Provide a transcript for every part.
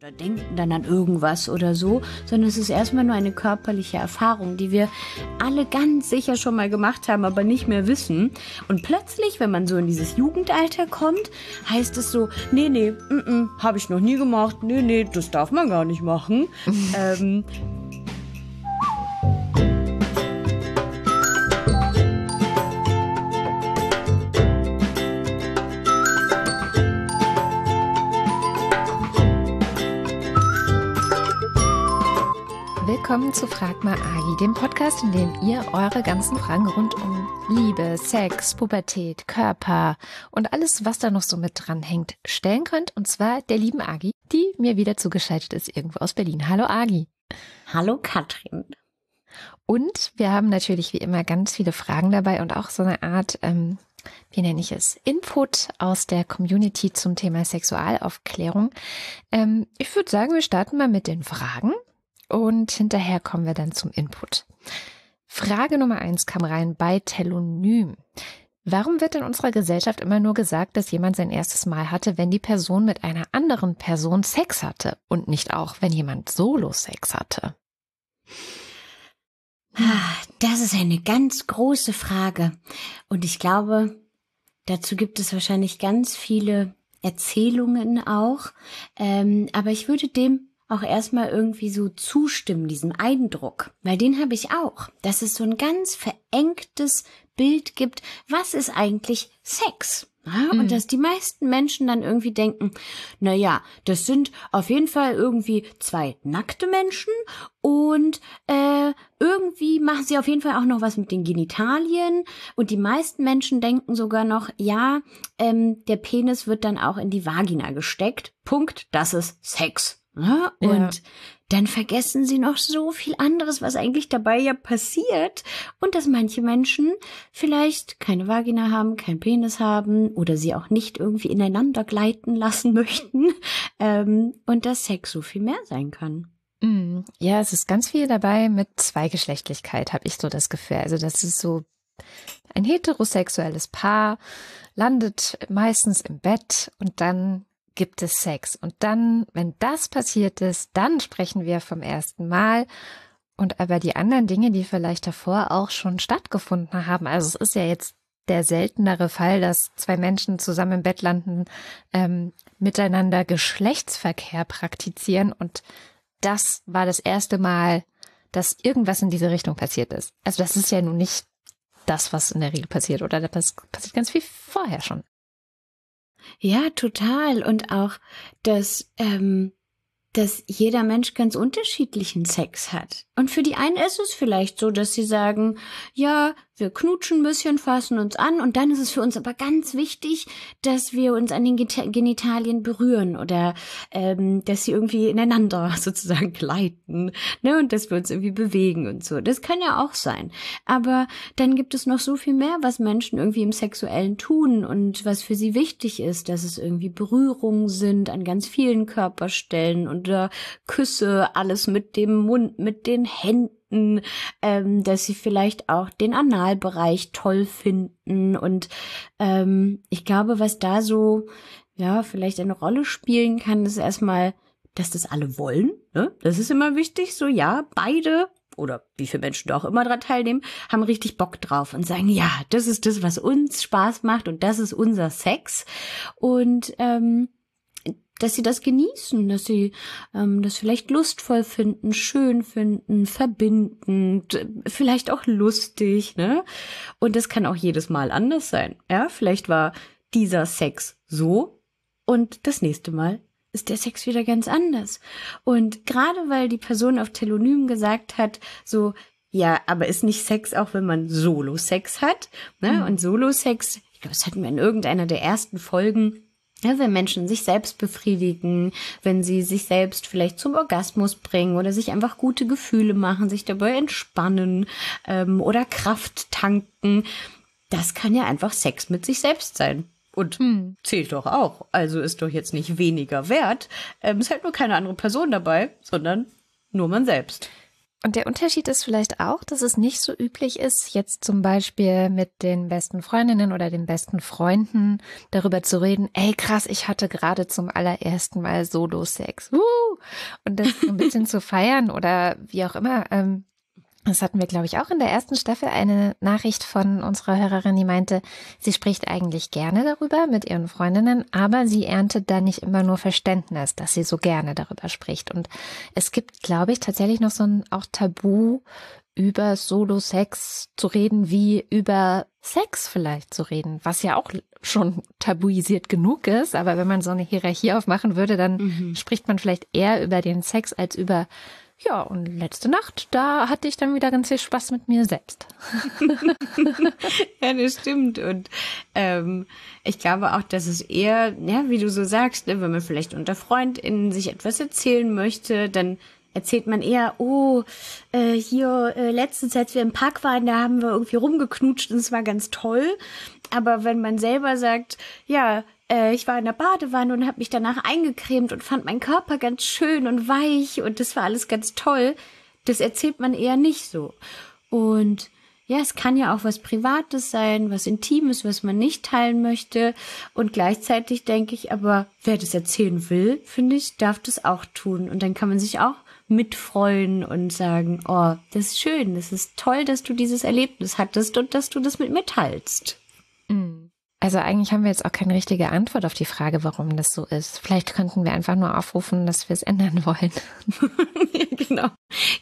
oder denken dann an irgendwas oder so, sondern es ist erstmal nur eine körperliche Erfahrung, die wir alle ganz sicher schon mal gemacht haben, aber nicht mehr wissen. Und plötzlich, wenn man so in dieses Jugendalter kommt, heißt es so, nee, nee, mm, mm, habe ich noch nie gemacht, nee, nee, das darf man gar nicht machen. ähm, willkommen zu Frag mal Agi, dem Podcast, in dem ihr eure ganzen Fragen rund um Liebe, Sex, Pubertät, Körper und alles, was da noch so mit dran hängt, stellen könnt. Und zwar der lieben Agi, die mir wieder zugeschaltet ist irgendwo aus Berlin. Hallo Agi. Hallo Katrin. Und wir haben natürlich wie immer ganz viele Fragen dabei und auch so eine Art, ähm, wie nenne ich es, Input aus der Community zum Thema Sexualaufklärung. Ähm, ich würde sagen, wir starten mal mit den Fragen und hinterher kommen wir dann zum Input. Frage Nummer eins kam rein bei Telonym. Warum wird in unserer Gesellschaft immer nur gesagt, dass jemand sein erstes Mal hatte, wenn die Person mit einer anderen Person Sex hatte und nicht auch, wenn jemand Solo-Sex hatte? Das ist eine ganz große Frage. Und ich glaube, dazu gibt es wahrscheinlich ganz viele Erzählungen auch. Ähm, aber ich würde dem auch erstmal irgendwie so zustimmen, diesem Eindruck, weil den habe ich auch, dass es so ein ganz verengtes Bild gibt, was ist eigentlich Sex? Ja, mhm. Und dass die meisten Menschen dann irgendwie denken, na ja, das sind auf jeden Fall irgendwie zwei nackte Menschen und äh, irgendwie machen sie auf jeden Fall auch noch was mit den Genitalien und die meisten Menschen denken sogar noch, ja, ähm, der Penis wird dann auch in die Vagina gesteckt. Punkt, das ist Sex. Ne? Und ja. dann vergessen sie noch so viel anderes, was eigentlich dabei ja passiert. Und dass manche Menschen vielleicht keine Vagina haben, keinen Penis haben oder sie auch nicht irgendwie ineinander gleiten lassen möchten. Ähm, und dass Sex so viel mehr sein kann. Mm, ja, es ist ganz viel dabei mit Zweigeschlechtlichkeit, habe ich so das Gefühl. Also das ist so ein heterosexuelles Paar landet meistens im Bett und dann gibt es Sex. Und dann, wenn das passiert ist, dann sprechen wir vom ersten Mal. Und aber die anderen Dinge, die vielleicht davor auch schon stattgefunden haben, also es ist ja jetzt der seltenere Fall, dass zwei Menschen zusammen im Bett landen, ähm, miteinander Geschlechtsverkehr praktizieren. Und das war das erste Mal, dass irgendwas in diese Richtung passiert ist. Also das ist ja nun nicht das, was in der Regel passiert, oder das passiert ganz viel vorher schon. Ja, total. Und auch, dass, ähm, dass jeder Mensch ganz unterschiedlichen Sex hat. Und für die einen ist es vielleicht so, dass sie sagen, ja, wir knutschen ein bisschen, fassen uns an und dann ist es für uns aber ganz wichtig, dass wir uns an den Genitalien berühren oder ähm, dass sie irgendwie ineinander sozusagen gleiten, ne, und dass wir uns irgendwie bewegen und so. Das kann ja auch sein. Aber dann gibt es noch so viel mehr, was Menschen irgendwie im Sexuellen tun und was für sie wichtig ist, dass es irgendwie Berührungen sind an ganz vielen Körperstellen oder Küsse, alles mit dem Mund, mit den Händen finden, ähm, dass sie vielleicht auch den Analbereich toll finden. Und ähm, ich glaube, was da so, ja, vielleicht eine Rolle spielen kann, ist erstmal, dass das alle wollen. Ne? Das ist immer wichtig. So, ja, beide oder wie viele Menschen da auch immer dran teilnehmen, haben richtig Bock drauf und sagen, ja, das ist das, was uns Spaß macht und das ist unser Sex. Und ähm, dass sie das genießen, dass sie ähm, das vielleicht lustvoll finden, schön finden, verbindend, vielleicht auch lustig, ne? Und das kann auch jedes Mal anders sein. Ja, vielleicht war dieser Sex so und das nächste Mal ist der Sex wieder ganz anders. Und gerade weil die Person auf Telonym gesagt hat, so ja, aber ist nicht Sex auch, wenn man Solo-Sex hat? Ne? Mhm. Und Solo-Sex, ich glaube, das hatten wir in irgendeiner der ersten Folgen, ja, wenn Menschen sich selbst befriedigen, wenn sie sich selbst vielleicht zum Orgasmus bringen oder sich einfach gute Gefühle machen, sich dabei entspannen ähm, oder Kraft tanken, das kann ja einfach Sex mit sich selbst sein. Und hm. zählt doch auch. Also ist doch jetzt nicht weniger wert. Ähm, es ist halt nur keine andere Person dabei, sondern nur man selbst. Und der Unterschied ist vielleicht auch, dass es nicht so üblich ist, jetzt zum Beispiel mit den besten Freundinnen oder den besten Freunden darüber zu reden, ey krass, ich hatte gerade zum allerersten Mal Solo-Sex. Und das ein bisschen zu feiern oder wie auch immer. Ähm, das hatten wir, glaube ich, auch in der ersten Staffel eine Nachricht von unserer Hörerin, die meinte, sie spricht eigentlich gerne darüber mit ihren Freundinnen, aber sie erntet da nicht immer nur Verständnis, dass sie so gerne darüber spricht. Und es gibt, glaube ich, tatsächlich noch so ein auch Tabu, über Solo-Sex zu reden, wie über Sex vielleicht zu reden, was ja auch schon tabuisiert genug ist. Aber wenn man so eine Hierarchie aufmachen würde, dann mhm. spricht man vielleicht eher über den Sex als über ja, und letzte Nacht, da hatte ich dann wieder ganz viel Spaß mit mir selbst. ja, das stimmt. Und ähm, ich glaube auch, dass es eher, ja, wie du so sagst, ne, wenn man vielleicht unter FreundInnen sich etwas erzählen möchte, dann erzählt man eher, oh, äh, hier äh, letztens, als wir im Park waren, da haben wir irgendwie rumgeknutscht und es war ganz toll. Aber wenn man selber sagt, ja, äh, ich war in der Badewanne und habe mich danach eingecremt und fand meinen Körper ganz schön und weich und das war alles ganz toll. Das erzählt man eher nicht so. Und ja, es kann ja auch was Privates sein, was Intimes, was man nicht teilen möchte. Und gleichzeitig denke ich, aber wer das erzählen will, finde ich, darf das auch tun. Und dann kann man sich auch mitfreuen und sagen, oh, das ist schön, das ist toll, dass du dieses Erlebnis hattest und dass du das mit mir teilst. Mhm. Also eigentlich haben wir jetzt auch keine richtige Antwort auf die Frage, warum das so ist. Vielleicht könnten wir einfach nur aufrufen, dass wir es ändern wollen. ja, genau.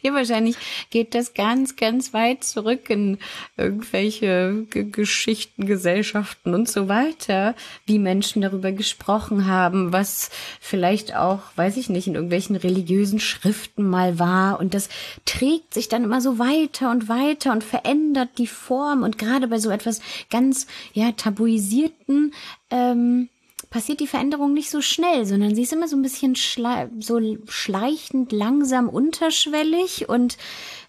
Ja, wahrscheinlich geht das ganz, ganz weit zurück in irgendwelche G Geschichten, Gesellschaften und so weiter, wie Menschen darüber gesprochen haben, was vielleicht auch, weiß ich nicht, in irgendwelchen religiösen Schriften mal war. Und das trägt sich dann immer so weiter und weiter und verändert die Form. Und gerade bei so etwas ganz, ja, tabuisierten Organisierten ähm, passiert die Veränderung nicht so schnell, sondern sie ist immer so ein bisschen schle so schleichend, langsam, unterschwellig und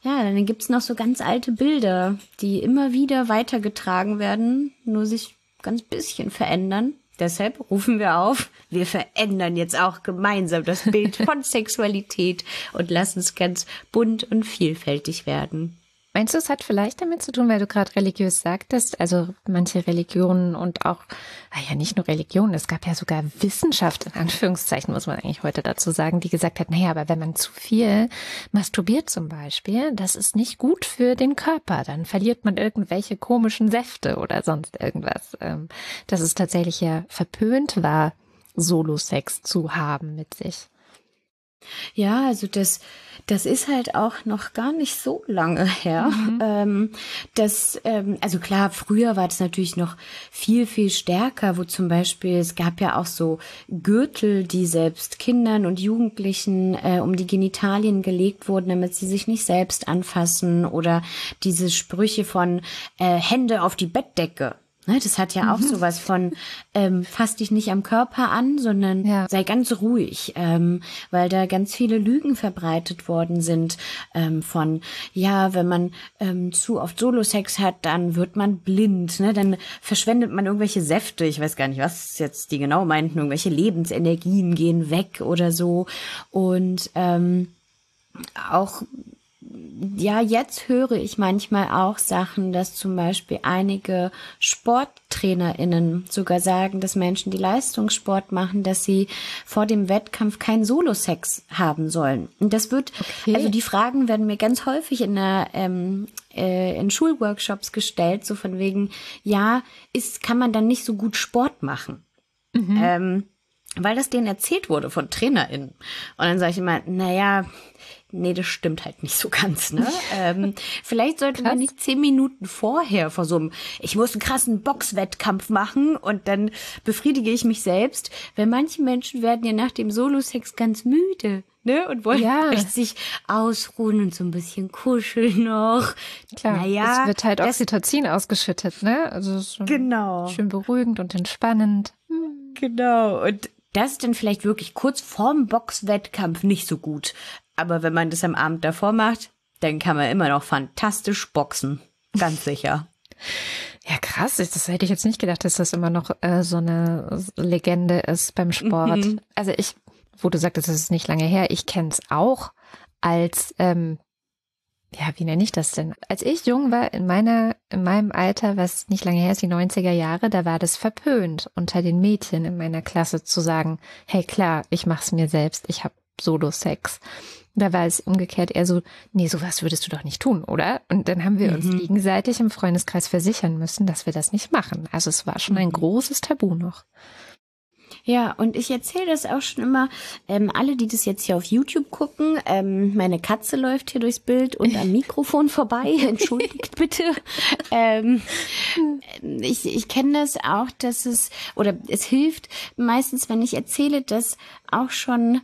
ja, dann gibt's noch so ganz alte Bilder, die immer wieder weitergetragen werden, nur sich ganz bisschen verändern. Deshalb rufen wir auf, wir verändern jetzt auch gemeinsam das Bild von Sexualität und lassen es ganz bunt und vielfältig werden. Meinst du, es hat vielleicht damit zu tun, weil du gerade religiös sagtest, also manche Religionen und auch, ah ja, nicht nur Religionen, es gab ja sogar Wissenschaft, in Anführungszeichen muss man eigentlich heute dazu sagen, die gesagt hat, naja, aber wenn man zu viel masturbiert zum Beispiel, das ist nicht gut für den Körper, dann verliert man irgendwelche komischen Säfte oder sonst irgendwas. Ähm, dass es tatsächlich ja verpönt war, Solo-Sex zu haben mit sich. Ja, also das, das ist halt auch noch gar nicht so lange her. Mhm. Ähm, das, ähm, also klar, früher war das natürlich noch viel, viel stärker, wo zum Beispiel, es gab ja auch so Gürtel, die selbst Kindern und Jugendlichen äh, um die Genitalien gelegt wurden, damit sie sich nicht selbst anfassen oder diese Sprüche von äh, Hände auf die Bettdecke. Ne, das hat ja auch mhm. sowas von ähm, fass dich nicht am Körper an, sondern ja. sei ganz ruhig, ähm, weil da ganz viele Lügen verbreitet worden sind ähm, von ja, wenn man ähm, zu oft Solo-Sex hat, dann wird man blind, ne, dann verschwendet man irgendwelche Säfte, ich weiß gar nicht, was jetzt die genau meinten, irgendwelche Lebensenergien gehen weg oder so und ähm, auch ja, jetzt höre ich manchmal auch Sachen, dass zum Beispiel einige SporttrainerInnen sogar sagen, dass Menschen, die Leistungssport machen, dass sie vor dem Wettkampf keinen Solo-Sex haben sollen. Und das wird, okay. also die Fragen werden mir ganz häufig in der, ähm, äh, in Schulworkshops gestellt, so von wegen, ja, ist, kann man dann nicht so gut Sport machen? Mhm. Ähm, weil das denen erzählt wurde von TrainerInnen. Und dann sage ich immer, naja, nee, das stimmt halt nicht so ganz, ne? ähm, vielleicht sollte Krass. man nicht zehn Minuten vorher vor so einem, ich muss einen krassen Boxwettkampf machen und dann befriedige ich mich selbst, weil manche Menschen werden ja nach dem Solo-Sex ganz müde. Ne, und wollen ja. sich ausruhen und so ein bisschen kuscheln noch. Klar, naja, es wird halt Oxytocin ausgeschüttet, ne? Also genau. schön beruhigend und entspannend. Genau. Und das ist dann vielleicht wirklich kurz vorm Boxwettkampf nicht so gut. Aber wenn man das am Abend davor macht, dann kann man immer noch fantastisch boxen. Ganz sicher. Ja, krass. Das hätte ich jetzt nicht gedacht, dass das immer noch äh, so eine Legende ist beim Sport. Mhm. Also ich, wo du sagtest, das ist nicht lange her, ich kenne es auch als ähm, ja, wie nenne ich das denn? Als ich jung war, in meiner, in meinem Alter, was nicht lange her ist, die 90er Jahre, da war das verpönt, unter den Mädchen in meiner Klasse zu sagen, hey klar, ich mach's mir selbst, ich habe Solo-Sex. Da war es umgekehrt eher so, nee, sowas würdest du doch nicht tun, oder? Und dann haben wir uns mhm. gegenseitig im Freundeskreis versichern müssen, dass wir das nicht machen. Also es war schon ein mhm. großes Tabu noch. Ja, und ich erzähle das auch schon immer. Ähm, alle, die das jetzt hier auf YouTube gucken, ähm, meine Katze läuft hier durchs Bild und am Mikrofon vorbei. Entschuldigt bitte. Ähm, ich ich kenne das auch, dass es, oder es hilft meistens, wenn ich erzähle, dass auch schon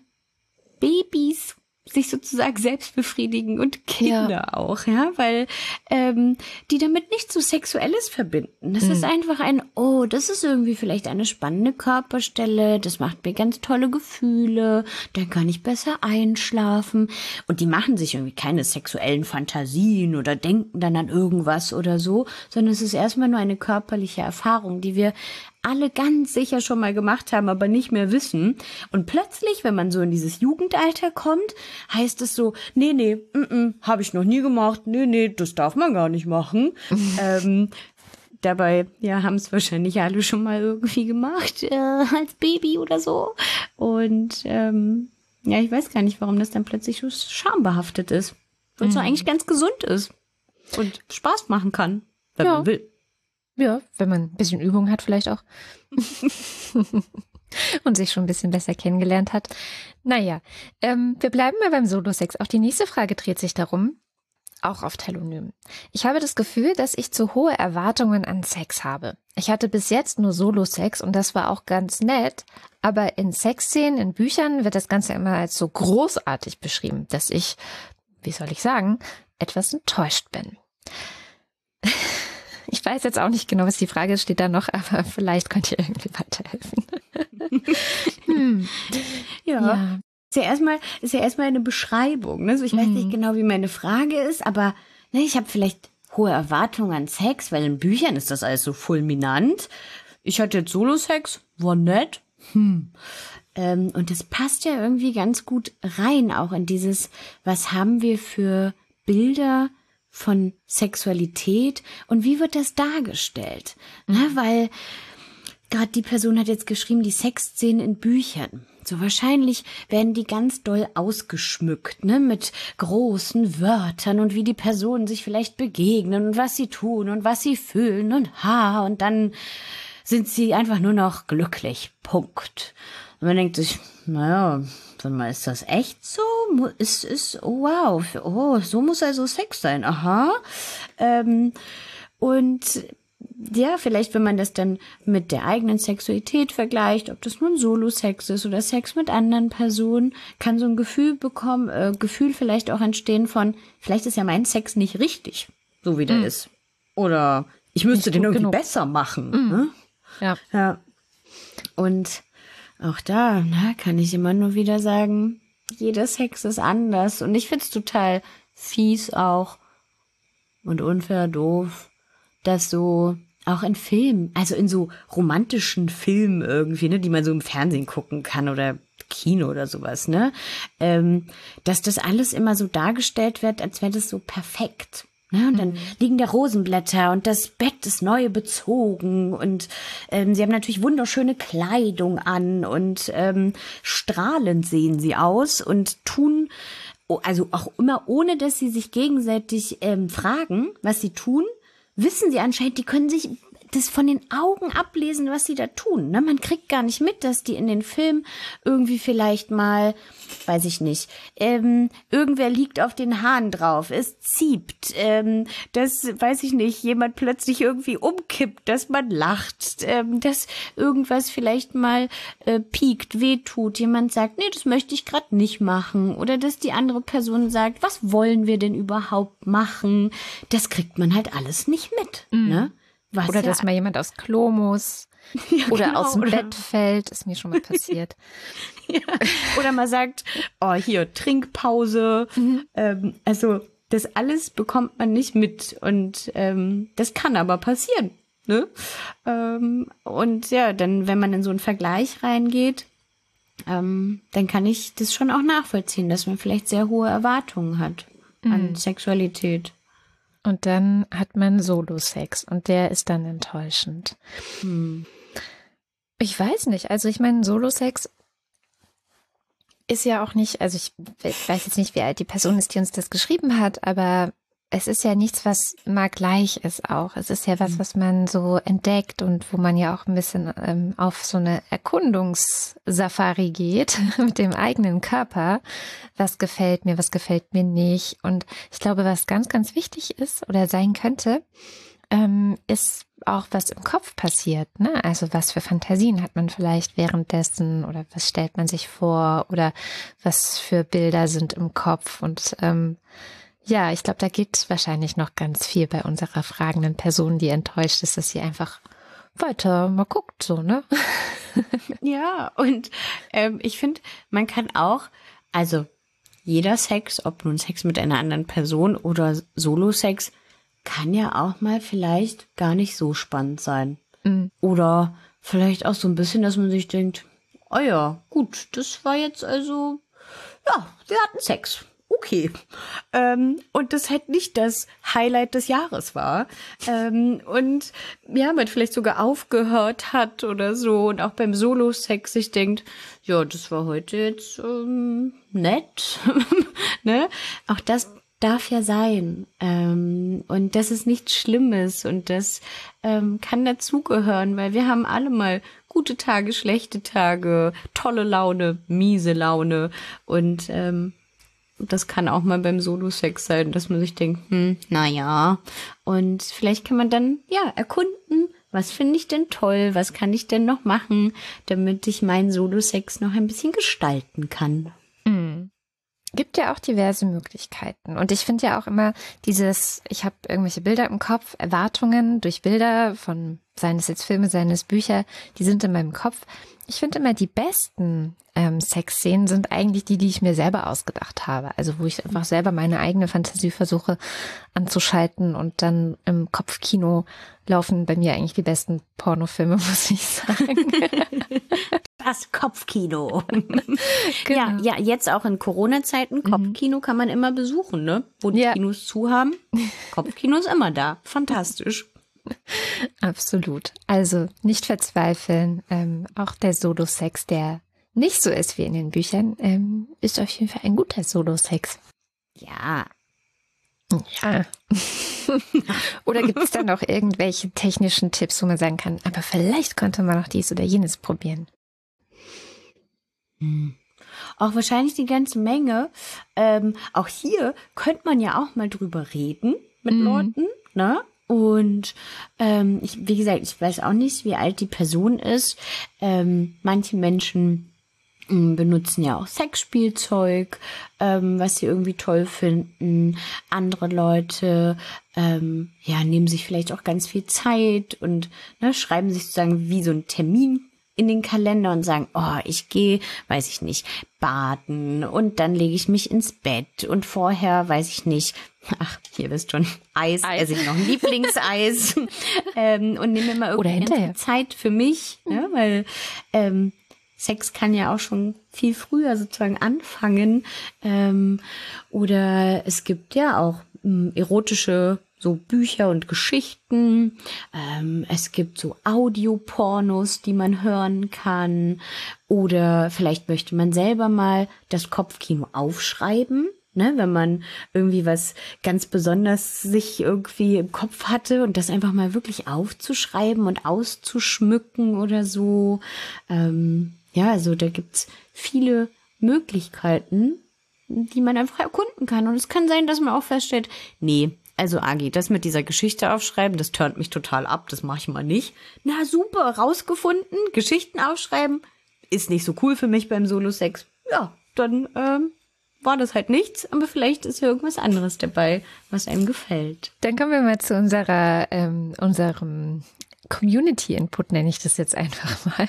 Babys sich sozusagen selbst befriedigen und Kinder ja. auch, ja, weil ähm, die damit nicht so Sexuelles verbinden. Das mhm. ist einfach ein, oh, das ist irgendwie vielleicht eine spannende Körperstelle, das macht mir ganz tolle Gefühle, dann kann ich besser einschlafen. Und die machen sich irgendwie keine sexuellen Fantasien oder denken dann an irgendwas oder so, sondern es ist erstmal nur eine körperliche Erfahrung, die wir alle ganz sicher schon mal gemacht haben, aber nicht mehr wissen. Und plötzlich, wenn man so in dieses Jugendalter kommt, heißt es so, nee, nee, mm, mm, habe ich noch nie gemacht, nee, nee, das darf man gar nicht machen. ähm, dabei, ja, haben es wahrscheinlich alle schon mal irgendwie gemacht, äh, als Baby oder so. Und ähm, ja, ich weiß gar nicht, warum das dann plötzlich so schambehaftet ist. Weil es mhm. eigentlich ganz gesund ist und Spaß machen kann, wenn ja. man will. Ja, wenn man ein bisschen Übung hat, vielleicht auch. und sich schon ein bisschen besser kennengelernt hat. Naja, ähm, wir bleiben mal beim Solo-Sex. Auch die nächste Frage dreht sich darum, auch auf Telonym. Ich habe das Gefühl, dass ich zu hohe Erwartungen an Sex habe. Ich hatte bis jetzt nur Solo-Sex und das war auch ganz nett, aber in Sexszenen, in Büchern wird das Ganze immer als so großartig beschrieben, dass ich, wie soll ich sagen, etwas enttäuscht bin. Ich weiß jetzt auch nicht genau, was die Frage steht da noch, aber vielleicht könnt ihr irgendwie weiterhelfen. hm. ja. ja. Ist ja erstmal, ist ja erstmal eine Beschreibung. Ne? So, ich mhm. weiß nicht mhm. genau, wie meine Frage ist, aber ne, ich habe vielleicht hohe Erwartungen an Sex, weil in Büchern ist das alles so fulminant. Ich hatte jetzt Solo-Sex, war nett. Hm. Ähm, und das passt ja irgendwie ganz gut rein, auch in dieses, was haben wir für Bilder von Sexualität und wie wird das dargestellt? Mhm. Na, weil gerade die Person hat jetzt geschrieben, die Sexszenen in Büchern. So wahrscheinlich werden die ganz doll ausgeschmückt, ne, mit großen Wörtern und wie die Personen sich vielleicht begegnen und was sie tun und was sie fühlen und ha, und dann sind sie einfach nur noch glücklich. Punkt. Und man denkt sich, naja, sag mal, ist das echt so? Ist, ist, wow, oh, so muss also Sex sein, aha. Ähm, und ja, vielleicht, wenn man das dann mit der eigenen Sexualität vergleicht, ob das nun Solo-Sex ist oder Sex mit anderen Personen, kann so ein Gefühl bekommen, äh, Gefühl vielleicht auch entstehen von, vielleicht ist ja mein Sex nicht richtig, so wie der mhm. ist. Oder ich müsste den irgendwie genug. besser machen. Mhm. Ne? Ja. Ja. Und auch da na, kann ich immer nur wieder sagen, jeder Sex ist anders. Und ich find's total fies auch und unfair doof, dass so auch in Filmen, also in so romantischen Filmen irgendwie, ne, die man so im Fernsehen gucken kann oder Kino oder sowas, ne, ähm, dass das alles immer so dargestellt wird, als wäre das so perfekt. Ne? Und dann mhm. liegen da Rosenblätter und das Bett ist neu bezogen und ähm, sie haben natürlich wunderschöne Kleidung an und ähm, strahlend sehen sie aus und tun, also auch immer ohne, dass sie sich gegenseitig ähm, fragen, was sie tun, wissen sie anscheinend, die können sich das von den Augen ablesen, was sie da tun. Ne? Man kriegt gar nicht mit, dass die in den Filmen irgendwie vielleicht mal, weiß ich nicht, ähm, irgendwer liegt auf den Haaren drauf, es zieht, ähm, das, weiß ich nicht, jemand plötzlich irgendwie umkippt, dass man lacht, ähm, dass irgendwas vielleicht mal äh, piekt, wehtut, jemand sagt, nee, das möchte ich gerade nicht machen oder dass die andere Person sagt, was wollen wir denn überhaupt machen? Das kriegt man halt alles nicht mit, mhm. ne? Was oder ja dass mal jemand aus Klo muss. Ja, oder genau, aus dem oder Bett fällt, ist mir schon mal passiert. ja. Oder man sagt, oh, hier, Trinkpause. Mhm. Ähm, also, das alles bekommt man nicht mit. Und ähm, das kann aber passieren. Ne? Ähm, und ja, dann, wenn man in so einen Vergleich reingeht, ähm, dann kann ich das schon auch nachvollziehen, dass man vielleicht sehr hohe Erwartungen hat. an mhm. Sexualität. Und dann hat man Solo-Sex und der ist dann enttäuschend. Hm. Ich weiß nicht. Also ich meine, Solo-Sex ist ja auch nicht, also ich weiß jetzt nicht, wie alt die Person ist, die uns das geschrieben hat, aber es ist ja nichts, was mal gleich ist auch. Es ist ja was, mhm. was man so entdeckt und wo man ja auch ein bisschen ähm, auf so eine Erkundungssafari geht mit dem eigenen Körper. Was gefällt mir, was gefällt mir nicht. Und ich glaube, was ganz, ganz wichtig ist oder sein könnte, ähm, ist auch, was im Kopf passiert. Ne? Also was für Fantasien hat man vielleicht währenddessen oder was stellt man sich vor oder was für Bilder sind im Kopf und ähm, ja, ich glaube, da geht wahrscheinlich noch ganz viel bei unserer fragenden Person, die enttäuscht ist, dass sie einfach weiter mal guckt, so, ne? ja, und ähm, ich finde, man kann auch, also jeder Sex, ob nun Sex mit einer anderen Person oder Solo-Sex, kann ja auch mal vielleicht gar nicht so spannend sein. Mhm. Oder vielleicht auch so ein bisschen, dass man sich denkt, oh ja, gut, das war jetzt also, ja, wir hatten Sex okay. Ähm, und das halt nicht das Highlight des Jahres war. Ähm, und ja, man vielleicht sogar aufgehört hat oder so und auch beim Solo-Sex sich denkt, ja, das war heute jetzt ähm, nett. ne? Auch das darf ja sein. Ähm, und das ist nichts Schlimmes und das ähm, kann dazugehören, weil wir haben alle mal gute Tage, schlechte Tage, tolle Laune, miese Laune und ähm, das kann auch mal beim Solo-Sex sein, dass man sich denkt, hm, naja. Und vielleicht kann man dann, ja, erkunden, was finde ich denn toll, was kann ich denn noch machen, damit ich meinen Solo-Sex noch ein bisschen gestalten kann. Mhm. Gibt ja auch diverse Möglichkeiten. Und ich finde ja auch immer dieses, ich habe irgendwelche Bilder im Kopf, Erwartungen durch Bilder von, seien es jetzt Filme, seien es Bücher, die sind in meinem Kopf. Ich finde immer die besten ähm, Sexszenen sind eigentlich die, die ich mir selber ausgedacht habe. Also wo ich einfach selber meine eigene Fantasie versuche anzuschalten und dann im Kopfkino laufen bei mir eigentlich die besten Pornofilme, muss ich sagen. Das Kopfkino. genau. Ja, ja, jetzt auch in Corona-Zeiten, mhm. Kopfkino kann man immer besuchen, ne? Wo die ja. Kinos zu haben. Kopfkino ist immer da. Fantastisch. Absolut. Also nicht verzweifeln. Ähm, auch der Solo-Sex, der nicht so ist wie in den Büchern, ähm, ist auf jeden Fall ein guter Solo-Sex. Ja. Ja. oder gibt es dann noch irgendwelche technischen Tipps, wo man sagen kann, aber vielleicht könnte man noch dies oder jenes probieren? Hm. Auch wahrscheinlich die ganze Menge. Ähm, auch hier könnte man ja auch mal drüber reden mit mm. Leuten, ne? Und ähm, ich, wie gesagt, ich weiß auch nicht, wie alt die Person ist. Ähm, manche Menschen ähm, benutzen ja auch Sexspielzeug, ähm, was sie irgendwie toll finden. Andere Leute ähm, ja nehmen sich vielleicht auch ganz viel Zeit und ne, schreiben sich sozusagen wie so ein Termin in den Kalender und sagen, oh, ich gehe, weiß ich nicht, baden und dann lege ich mich ins Bett und vorher, weiß ich nicht, ach, ihr wisst schon, Eis, Eis. esse ich noch ein Lieblingseis ähm, und nehme immer irgendwie Zeit für mich, ne, weil ähm, Sex kann ja auch schon viel früher sozusagen anfangen ähm, oder es gibt ja auch ähm, erotische so Bücher und Geschichten. Ähm, es gibt so Audiopornos, die man hören kann. Oder vielleicht möchte man selber mal das Kopfkino aufschreiben. Ne, wenn man irgendwie was ganz besonders sich irgendwie im Kopf hatte und das einfach mal wirklich aufzuschreiben und auszuschmücken oder so. Ähm, ja, also da gibt's viele Möglichkeiten, die man einfach erkunden kann. Und es kann sein, dass man auch feststellt, nee, also Agi, das mit dieser Geschichte aufschreiben, das turnt mich total ab, das mache ich mal nicht. Na super, rausgefunden, Geschichten aufschreiben, ist nicht so cool für mich beim Solo-Sex. Ja, dann ähm, war das halt nichts, aber vielleicht ist ja irgendwas anderes dabei, was einem gefällt. Dann kommen wir mal zu unserer, ähm, unserem Community-Input, nenne ich das jetzt einfach mal.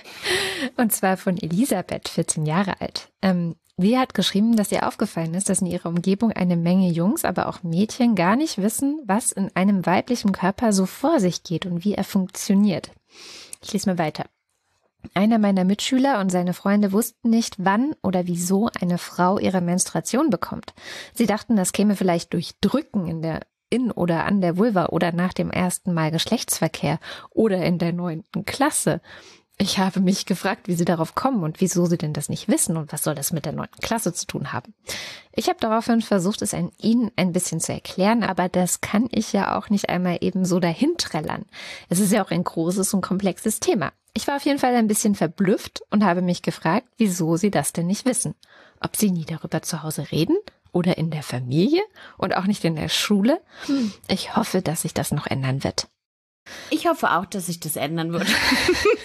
Und zwar von Elisabeth, 14 Jahre alt. Ähm, Sie hat geschrieben, dass ihr aufgefallen ist, dass in ihrer Umgebung eine Menge Jungs, aber auch Mädchen gar nicht wissen, was in einem weiblichen Körper so vor sich geht und wie er funktioniert. Ich lese mal weiter. Einer meiner Mitschüler und seine Freunde wussten nicht, wann oder wieso eine Frau ihre Menstruation bekommt. Sie dachten, das käme vielleicht durch Drücken in der in oder an der Vulva oder nach dem ersten Mal Geschlechtsverkehr oder in der neunten Klasse. Ich habe mich gefragt, wie sie darauf kommen und wieso sie denn das nicht wissen und was soll das mit der neunten Klasse zu tun haben. Ich habe daraufhin versucht, es an ihnen ein bisschen zu erklären, aber das kann ich ja auch nicht einmal eben so dahin trällern. Es ist ja auch ein großes und komplexes Thema. Ich war auf jeden Fall ein bisschen verblüfft und habe mich gefragt, wieso sie das denn nicht wissen. Ob sie nie darüber zu Hause reden oder in der Familie und auch nicht in der Schule. Ich hoffe, dass sich das noch ändern wird. Ich hoffe auch, dass sich das ändern wird.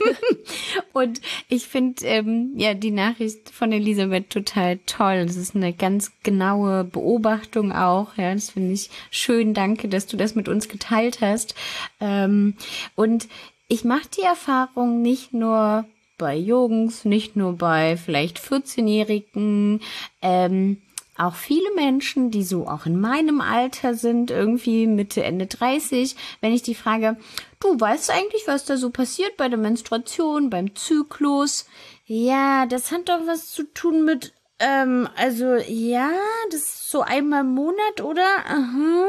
und ich finde ähm, ja die Nachricht von Elisabeth total toll. Das ist eine ganz genaue Beobachtung auch. Ja, das finde ich schön. Danke, dass du das mit uns geteilt hast. Ähm, und ich mache die Erfahrung nicht nur bei Jungs, nicht nur bei vielleicht 14-Jährigen, ähm, auch viele Menschen, die so auch in meinem Alter sind, irgendwie Mitte, Ende 30, wenn ich die frage, du weißt eigentlich, was da so passiert bei der Menstruation, beim Zyklus? Ja, das hat doch was zu tun mit, ähm, also ja, das ist so einmal im Monat, oder? Aha.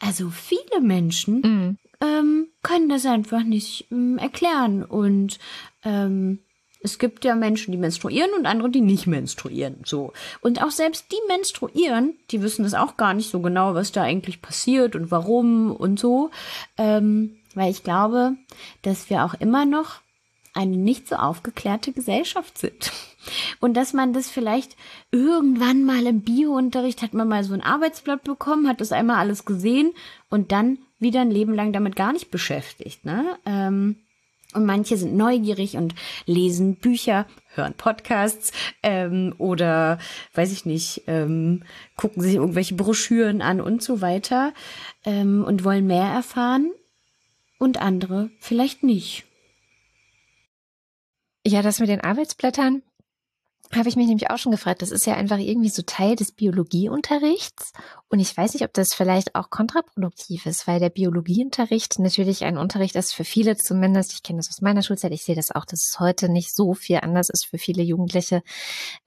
Also viele Menschen mhm. ähm, können das einfach nicht ähm, erklären und ähm, es gibt ja Menschen, die menstruieren und andere, die nicht menstruieren. So. Und auch selbst die menstruieren, die wissen das auch gar nicht so genau, was da eigentlich passiert und warum und so. Ähm, weil ich glaube, dass wir auch immer noch eine nicht so aufgeklärte Gesellschaft sind. Und dass man das vielleicht irgendwann mal im Biounterricht hat man mal so ein Arbeitsblatt bekommen, hat das einmal alles gesehen und dann wieder ein Leben lang damit gar nicht beschäftigt. Ne? Ähm, und manche sind neugierig und lesen Bücher, hören Podcasts ähm, oder, weiß ich nicht, ähm, gucken sich irgendwelche Broschüren an und so weiter ähm, und wollen mehr erfahren und andere vielleicht nicht. Ja, das mit den Arbeitsblättern, habe ich mich nämlich auch schon gefragt. Das ist ja einfach irgendwie so Teil des Biologieunterrichts. Und ich weiß nicht, ob das vielleicht auch kontraproduktiv ist, weil der Biologieunterricht natürlich ein Unterricht ist für viele zumindest. Ich kenne das aus meiner Schulzeit. Ich sehe das auch, dass es heute nicht so viel anders ist für viele Jugendliche.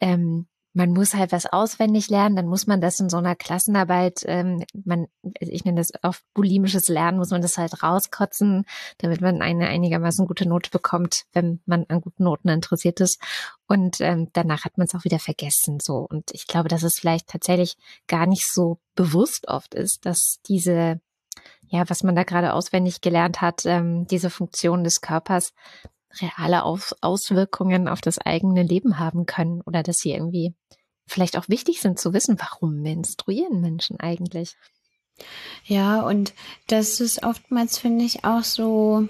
Ähm, man muss halt was auswendig lernen, dann muss man das in so einer Klassenarbeit, ähm, man, ich nenne das auf bulimisches Lernen, muss man das halt rauskotzen, damit man eine einigermaßen gute Note bekommt, wenn man an guten Noten interessiert ist. Und ähm, danach hat man es auch wieder vergessen. So. Und ich glaube, dass es vielleicht tatsächlich gar nicht so bewusst oft ist, dass diese, ja, was man da gerade auswendig gelernt hat, ähm, diese Funktion des Körpers reale Aus Auswirkungen auf das eigene Leben haben können oder dass sie irgendwie vielleicht auch wichtig sind zu wissen, warum menstruieren Menschen eigentlich. Ja, und das ist oftmals, finde ich, auch so,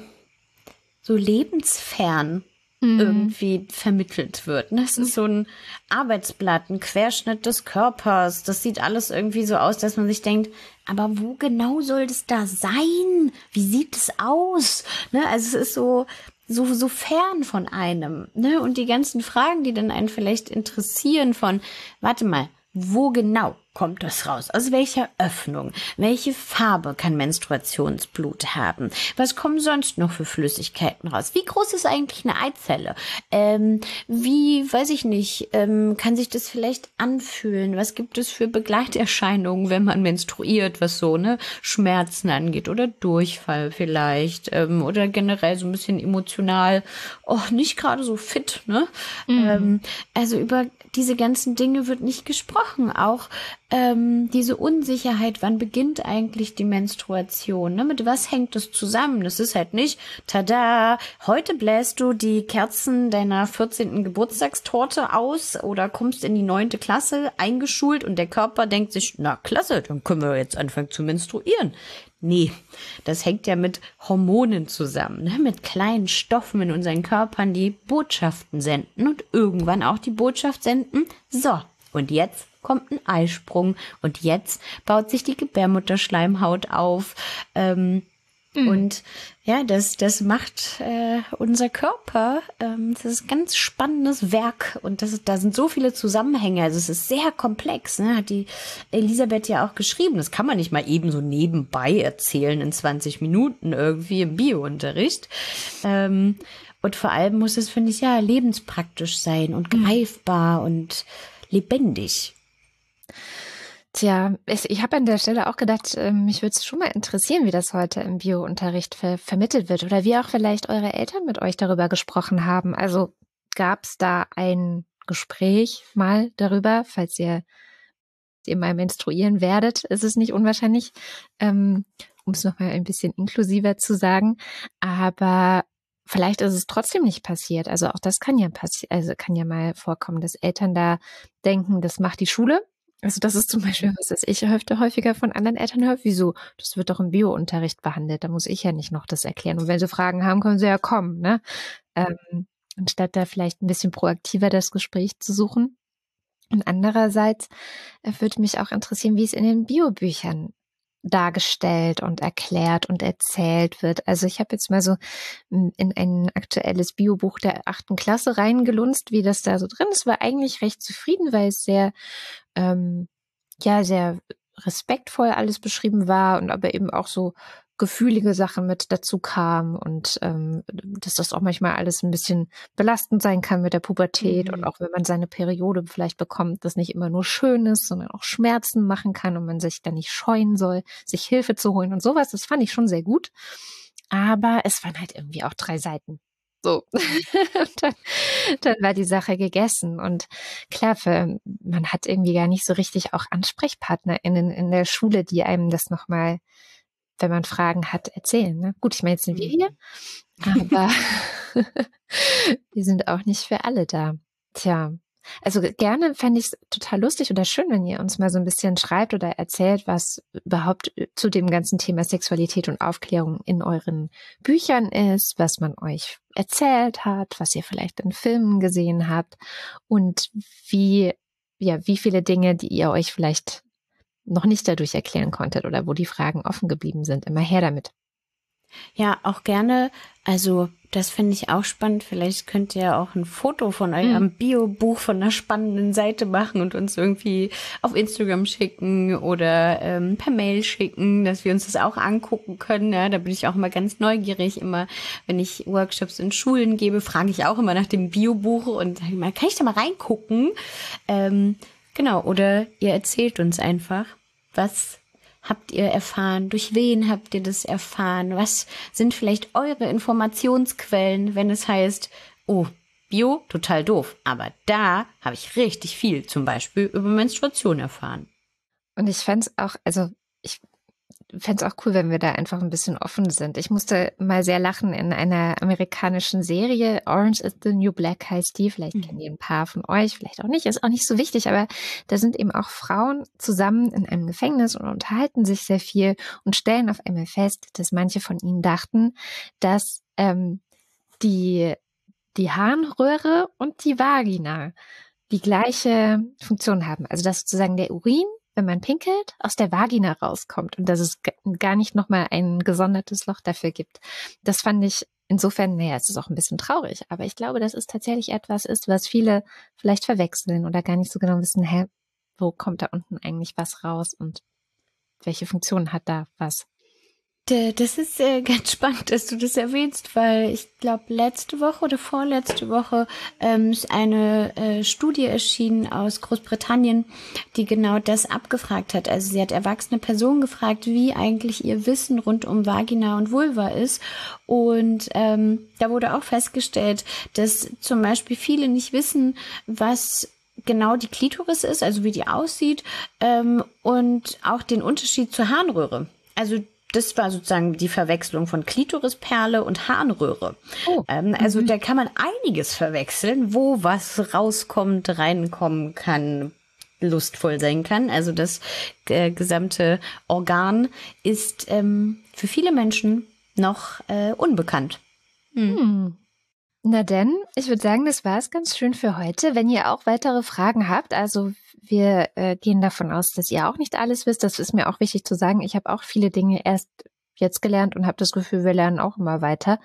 so lebensfern mhm. irgendwie vermittelt wird. Das ist so ein Arbeitsblatt, ein Querschnitt des Körpers. Das sieht alles irgendwie so aus, dass man sich denkt, aber wo genau soll das da sein? Wie sieht es aus? Ne? Also es ist so, so, so fern von einem, ne? Und die ganzen Fragen, die dann einen vielleicht interessieren von, warte mal, wo genau kommt das raus? Aus welcher Öffnung? Welche Farbe kann Menstruationsblut haben? Was kommen sonst noch für Flüssigkeiten raus? Wie groß ist eigentlich eine Eizelle? Ähm, wie, weiß ich nicht, ähm, kann sich das vielleicht anfühlen? Was gibt es für Begleiterscheinungen, wenn man menstruiert, was so, ne, Schmerzen angeht oder Durchfall vielleicht, ähm, oder generell so ein bisschen emotional, oh, nicht gerade so fit, ne? Mhm. Ähm, also über diese ganzen Dinge wird nicht gesprochen. Auch ähm, diese Unsicherheit, wann beginnt eigentlich die Menstruation? Ne? Mit was hängt das zusammen? Das ist halt nicht, tada, heute bläst du die Kerzen deiner 14. Geburtstagstorte aus oder kommst in die neunte Klasse eingeschult und der Körper denkt sich, na klasse, dann können wir jetzt anfangen zu menstruieren. Nee, das hängt ja mit Hormonen zusammen, ne? mit kleinen Stoffen in unseren Körpern, die Botschaften senden und irgendwann auch die Botschaft senden, so, und jetzt kommt ein Eisprung und jetzt baut sich die Gebärmutterschleimhaut auf. Ähm, mhm. Und ja, das, das macht äh, unser Körper. Ähm, das ist ein ganz spannendes Werk und das, da sind so viele Zusammenhänge. Also es ist sehr komplex, ne? hat die Elisabeth ja auch geschrieben. Das kann man nicht mal eben so nebenbei erzählen in 20 Minuten irgendwie im Biounterricht. Ähm, Und vor allem muss es, finde ich, ja, lebenspraktisch sein und mhm. greifbar und lebendig. Tja, ich habe an der Stelle auch gedacht, ähm, mich würde es schon mal interessieren, wie das heute im Biounterricht ver vermittelt wird oder wie auch vielleicht eure Eltern mit euch darüber gesprochen haben. Also gab es da ein Gespräch mal darüber, falls ihr ihr mal menstruieren werdet, ist es nicht unwahrscheinlich, ähm, um es nochmal ein bisschen inklusiver zu sagen. Aber vielleicht ist es trotzdem nicht passiert. Also auch das kann ja passieren, also kann ja mal vorkommen, dass Eltern da denken, das macht die Schule. Also das ist zum Beispiel was, das ich öfter häufiger von anderen Eltern höre. Wieso? Das wird doch im Biounterricht behandelt. Da muss ich ja nicht noch das erklären. Und wenn sie Fragen haben, können sie ja kommen, ne? Ähm, anstatt da vielleicht ein bisschen proaktiver das Gespräch zu suchen. Und andererseits äh, würde mich auch interessieren, wie es in den Biobüchern dargestellt und erklärt und erzählt wird. Also ich habe jetzt mal so in ein aktuelles Biobuch der achten Klasse reingelunzt, wie das da so drin ist. War eigentlich recht zufrieden, weil es sehr, ähm, ja, sehr respektvoll alles beschrieben war und aber eben auch so gefühlige Sachen mit dazu kam und ähm, dass das auch manchmal alles ein bisschen belastend sein kann mit der Pubertät mhm. und auch wenn man seine Periode vielleicht bekommt, das nicht immer nur schön ist, sondern auch Schmerzen machen kann und man sich da nicht scheuen soll, sich Hilfe zu holen und sowas. Das fand ich schon sehr gut. Aber es waren halt irgendwie auch drei Seiten. So. dann, dann war die Sache gegessen. Und klar, für, man hat irgendwie gar nicht so richtig auch AnsprechpartnerInnen in der Schule, die einem das nochmal wenn man Fragen hat, erzählen. Ne? Gut, ich meine, jetzt sind wir hier, aber wir sind auch nicht für alle da. Tja, also gerne fände ich es total lustig oder schön, wenn ihr uns mal so ein bisschen schreibt oder erzählt, was überhaupt zu dem ganzen Thema Sexualität und Aufklärung in euren Büchern ist, was man euch erzählt hat, was ihr vielleicht in Filmen gesehen habt und wie, ja, wie viele Dinge, die ihr euch vielleicht noch nicht dadurch erklären konntet oder wo die Fragen offen geblieben sind. Immer her damit. Ja, auch gerne. Also, das finde ich auch spannend. Vielleicht könnt ihr auch ein Foto von eurem mhm. Bio-Buch von einer spannenden Seite machen und uns irgendwie auf Instagram schicken oder ähm, per Mail schicken, dass wir uns das auch angucken können. Ja, da bin ich auch immer ganz neugierig. Immer, wenn ich Workshops in Schulen gebe, frage ich auch immer nach dem Bio-Buch und sage immer, kann ich da mal reingucken? Ähm, genau, oder ihr erzählt uns einfach. Was habt ihr erfahren? Durch wen habt ihr das erfahren? Was sind vielleicht eure Informationsquellen, wenn es heißt, oh, Bio, total doof. Aber da habe ich richtig viel, zum Beispiel über Menstruation erfahren. Und ich fände es auch, also ich fände es auch cool, wenn wir da einfach ein bisschen offen sind. Ich musste mal sehr lachen in einer amerikanischen Serie. Orange is the New Black heißt die. Vielleicht mhm. kennen die ein paar von euch, vielleicht auch nicht. Ist auch nicht so wichtig, aber da sind eben auch Frauen zusammen in einem Gefängnis und unterhalten sich sehr viel und stellen auf einmal fest, dass manche von ihnen dachten, dass ähm, die, die Harnröhre und die Vagina die gleiche Funktion haben. Also dass sozusagen der Urin wenn man pinkelt, aus der Vagina rauskommt und dass es gar nicht nochmal ein gesondertes Loch dafür gibt. Das fand ich insofern, naja, es ist auch ein bisschen traurig, aber ich glaube, dass es tatsächlich etwas ist, was viele vielleicht verwechseln oder gar nicht so genau wissen, hä, wo kommt da unten eigentlich was raus und welche Funktion hat da was. Das ist ganz spannend, dass du das erwähnst, weil ich glaube, letzte Woche oder vorletzte Woche ähm, ist eine äh, Studie erschienen aus Großbritannien, die genau das abgefragt hat. Also sie hat erwachsene Personen gefragt, wie eigentlich ihr Wissen rund um Vagina und Vulva ist. Und ähm, da wurde auch festgestellt, dass zum Beispiel viele nicht wissen, was genau die Klitoris ist, also wie die aussieht, ähm, und auch den Unterschied zur Harnröhre. Also das war sozusagen die Verwechslung von Klitorisperle und Harnröhre. Oh. Ähm, also mhm. da kann man einiges verwechseln, wo was rauskommt, reinkommen kann, lustvoll sein kann. Also das äh, gesamte Organ ist ähm, für viele Menschen noch äh, unbekannt. Hm. Na denn, ich würde sagen, das war es ganz schön für heute. Wenn ihr auch weitere Fragen habt, also wir äh, gehen davon aus, dass ihr auch nicht alles wisst. Das ist mir auch wichtig zu sagen. Ich habe auch viele Dinge erst jetzt gelernt und habe das Gefühl, wir lernen auch immer weiter.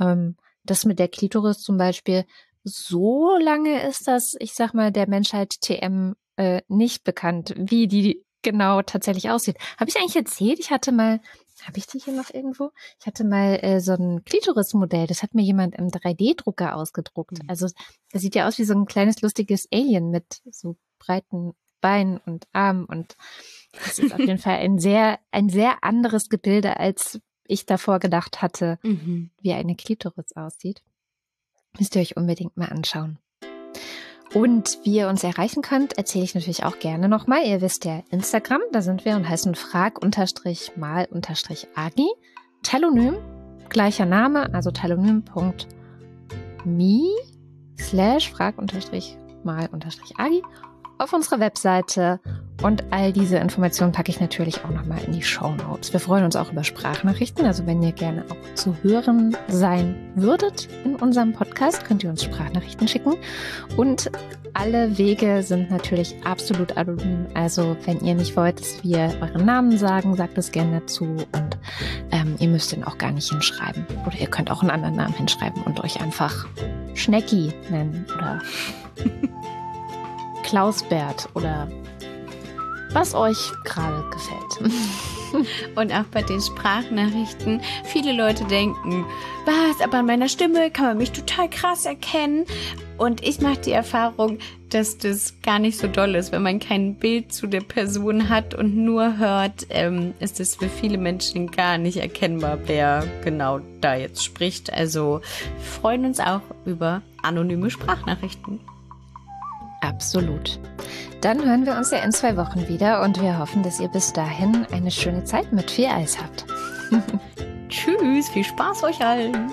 Ähm, das mit der Klitoris zum Beispiel, so lange ist das, ich sag mal, der Menschheit TM äh, nicht bekannt, wie die genau tatsächlich aussieht. Habe ich eigentlich erzählt? Ich hatte mal habe ich die hier noch irgendwo? Ich hatte mal äh, so ein Klitoris-Modell, das hat mir jemand im 3D-Drucker ausgedruckt. Mhm. Also das sieht ja aus wie so ein kleines lustiges Alien mit so breiten Beinen und Armen und das ist auf jeden Fall ein sehr, ein sehr anderes Gebilde, als ich davor gedacht hatte, mhm. wie eine Klitoris aussieht. Müsst ihr euch unbedingt mal anschauen. Und wie ihr uns erreichen könnt, erzähle ich natürlich auch gerne nochmal. Ihr wisst ja Instagram, da sind wir und heißen frag-mal-agi. Telonym, gleicher Name, also telonym.me slash frag-mal-agi auf unserer Webseite und all diese Informationen packe ich natürlich auch nochmal in die Show Notes. Wir freuen uns auch über Sprachnachrichten. Also wenn ihr gerne auch zu hören sein würdet in unserem Podcast, könnt ihr uns Sprachnachrichten schicken. Und alle Wege sind natürlich absolut anonym. Also wenn ihr nicht wollt, dass wir euren Namen sagen, sagt es gerne dazu. Und ähm, ihr müsst den auch gar nicht hinschreiben. Oder ihr könnt auch einen anderen Namen hinschreiben und euch einfach Schnecki nennen oder Klausbert oder was euch gerade gefällt. Und auch bei den Sprachnachrichten. Viele Leute denken, was, aber an meiner Stimme kann man mich total krass erkennen. Und ich mache die Erfahrung, dass das gar nicht so doll ist. Wenn man kein Bild zu der Person hat und nur hört, ähm, ist es für viele Menschen gar nicht erkennbar, wer genau da jetzt spricht. Also freuen uns auch über anonyme Sprachnachrichten. Absolut. Dann hören wir uns ja in zwei Wochen wieder und wir hoffen, dass ihr bis dahin eine schöne Zeit mit viel Eis habt. Tschüss, viel Spaß euch allen.